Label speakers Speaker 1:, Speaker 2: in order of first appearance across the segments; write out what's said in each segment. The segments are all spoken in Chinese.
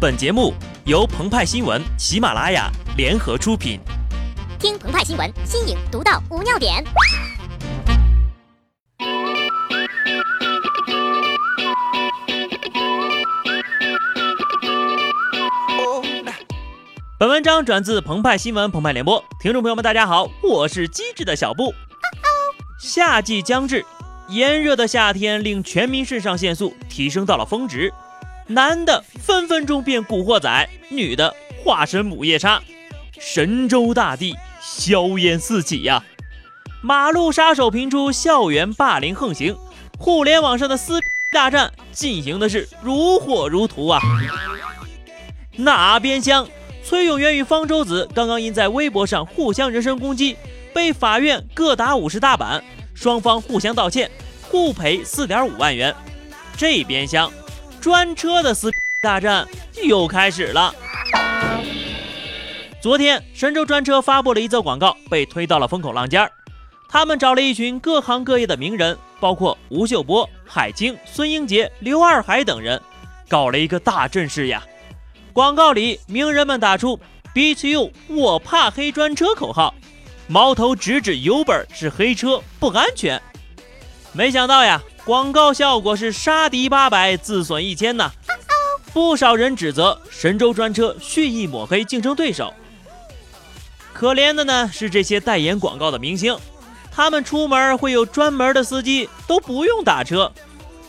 Speaker 1: 本节目由澎湃新闻、喜马拉雅联合出品。
Speaker 2: 听澎湃新闻，新颖独到，无尿点。
Speaker 1: 本文章转自澎湃新闻澎湃联播，听众朋友们，大家好，我是机智的小布。夏季将至，炎热的夏天令全民肾上腺素提升到了峰值。男的分分钟变古惑仔，女的化身母夜叉，神州大地硝烟四起呀！马路杀手频出，校园霸凌横行，互联网上的撕大战进行的是如火如荼啊！哪边香？崔永元与方舟子刚刚因在微博上互相人身攻击，被法院各打五十大板，双方互相道歉，互赔四点五万元。这边香。专车的撕大战又开始了。昨天，神州专车发布了一则广告，被推到了风口浪尖儿。他们找了一群各行各业的名人，包括吴秀波、海清、孙英杰、刘二海等人，搞了一个大阵势呀。广告里，名人们打出 “Beat you，我怕黑专车”口号，矛头直指 Uber 是黑车不安全。没想到呀。广告效果是杀敌八百，自损一千呐！不少人指责神州专车蓄意抹黑竞争对手。可怜的呢是这些代言广告的明星，他们出门会有专门的司机，都不用打车，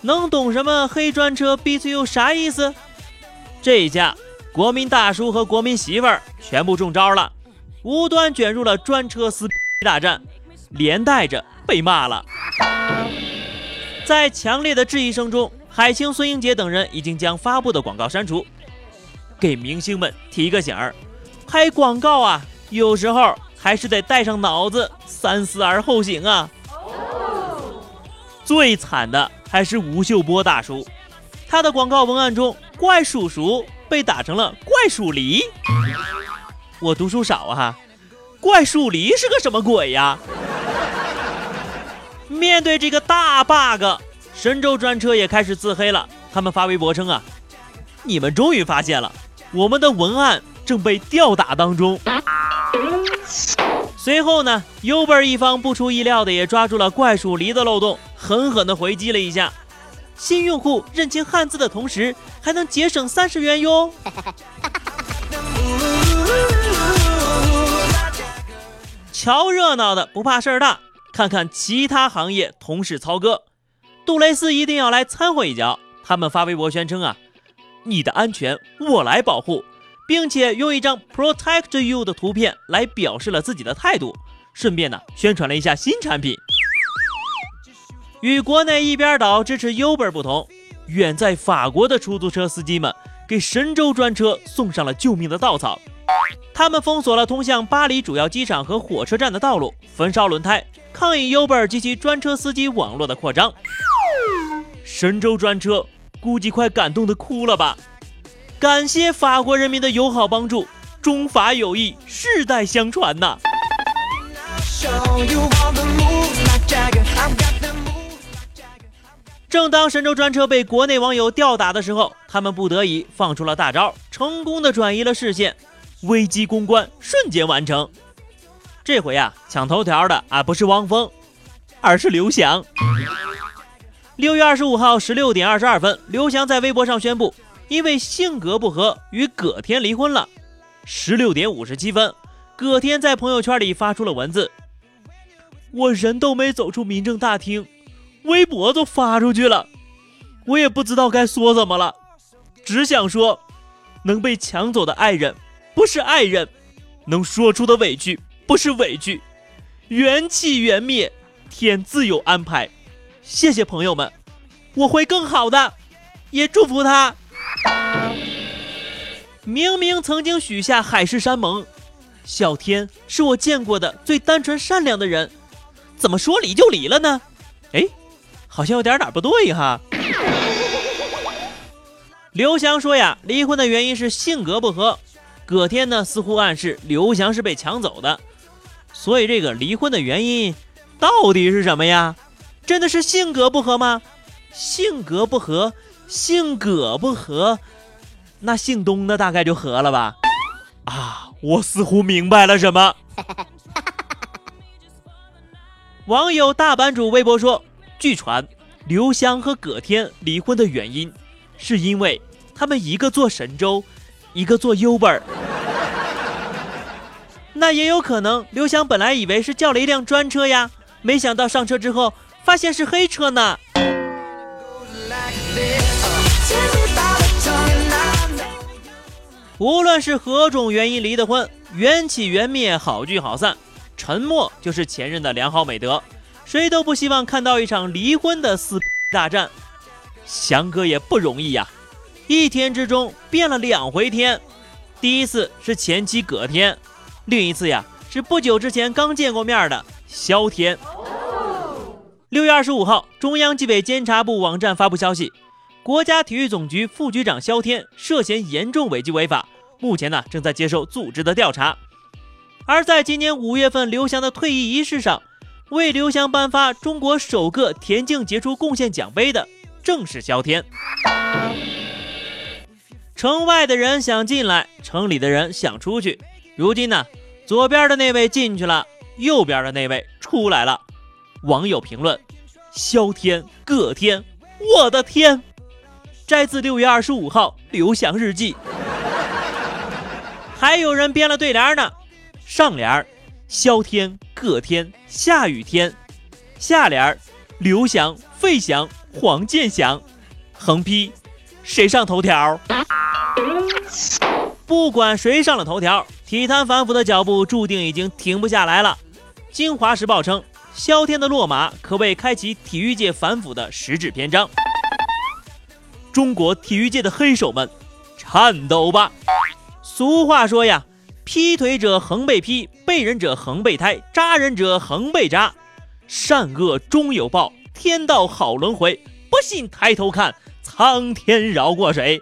Speaker 1: 能懂什么黑专车 B C U 啥意思？这一下国民大叔和国民媳妇儿全部中招了，无端卷入了专车撕大战，连带着被骂了。在强烈的质疑声中，海清、孙英杰等人已经将发布的广告删除。给明星们提个醒儿：拍广告啊，有时候还是得带上脑子，三思而后行啊。最惨的还是吴秀波大叔，他的广告文案中“怪叔叔”被打成了“怪叔梨”。我读书少啊，怪叔梨是个什么鬼呀？面对这个大 bug，神州专车也开始自黑了。他们发微博称啊，你们终于发现了，我们的文案正被吊打当中。随后呢，Uber 一方不出意料的也抓住了怪蜀梨的漏洞，狠狠的回击了一下。新用户认清汉字的同时，还能节省三十元哟。瞧热闹的不怕事儿大。看看其他行业同事操戈，杜蕾斯一定要来掺和一脚。他们发微博宣称啊，你的安全我来保护，并且用一张 Protect You 的图片来表示了自己的态度，顺便呢宣传了一下新产品。与国内一边倒支持 Uber 不同，远在法国的出租车司机们给神州专车送上了救命的稻草。他们封锁了通向巴黎主要机场和火车站的道路，焚烧轮胎。抗议 Uber 及其专车司机网络的扩张，神州专车估计快感动的哭了吧？感谢法国人民的友好帮助，中法友谊世代相传呐！正当神州专车被国内网友吊打的时候，他们不得已放出了大招，成功的转移了视线，危机公关瞬间完成。这回呀，抢头条的啊不是汪峰，而是刘翔。六月二十五号十六点二十二分，刘翔在微博上宣布，因为性格不合与葛天离婚了。十六点五十七分，葛天在朋友圈里发出了文字：“我人都没走出民政大厅，微博都发出去了，我也不知道该说什么了，只想说，能被抢走的爱人不是爱人，能说出的委屈。”不是委屈，缘起缘灭，天自有安排。谢谢朋友们，我会更好的，也祝福他。明明曾经许下海誓山盟，小天是我见过的最单纯善良的人，怎么说离就离了呢？哎，好像有点哪不对哈。刘翔说呀，离婚的原因是性格不合。葛天呢，似乎暗示刘翔是被抢走的。所以这个离婚的原因到底是什么呀？真的是性格不合吗？性格不合，性格不合，那姓东的大概就和了吧？啊，我似乎明白了什么。网友大版主微博说，据传刘翔和葛天离婚的原因，是因为他们一个做神州，一个做 Uber。那也有可能，刘翔本来以为是叫了一辆专车呀，没想到上车之后发现是黑车呢。无论是何种原因离的婚，缘起缘灭，好聚好散，沉默就是前任的良好美德。谁都不希望看到一场离婚的撕大战。翔哥也不容易呀，一天之中变了两回天。第一次是前妻葛天，另一次呀是不久之前刚见过面的肖天。六月二十五号，中央纪委监察部网站发布消息。国家体育总局副局长肖天涉嫌严重违纪违法，目前呢正在接受组织的调查。而在今年五月份刘翔的退役仪式上，为刘翔颁发中国首个田径杰出贡献奖杯的正是肖天。城外的人想进来，城里的人想出去。如今呢，左边的那位进去了，右边的那位出来了。网友评论：肖天，葛天，我的天！摘自六月二十五号刘翔日记，还有人编了对联呢。上联：萧天、葛天、下雨天；下联：刘翔、费翔、黄健翔。横批：谁上头条？不管谁上了头条，体坛反腐的脚步注定已经停不下来了。京华时报称，萧天的落马可谓开启体育界反腐的实质篇章。中国体育界的黑手们，颤抖吧！俗话说呀，劈腿者恒被劈，背人者恒被胎，扎人者恒被扎，善恶终有报，天道好轮回。不信抬头看，苍天饶过谁？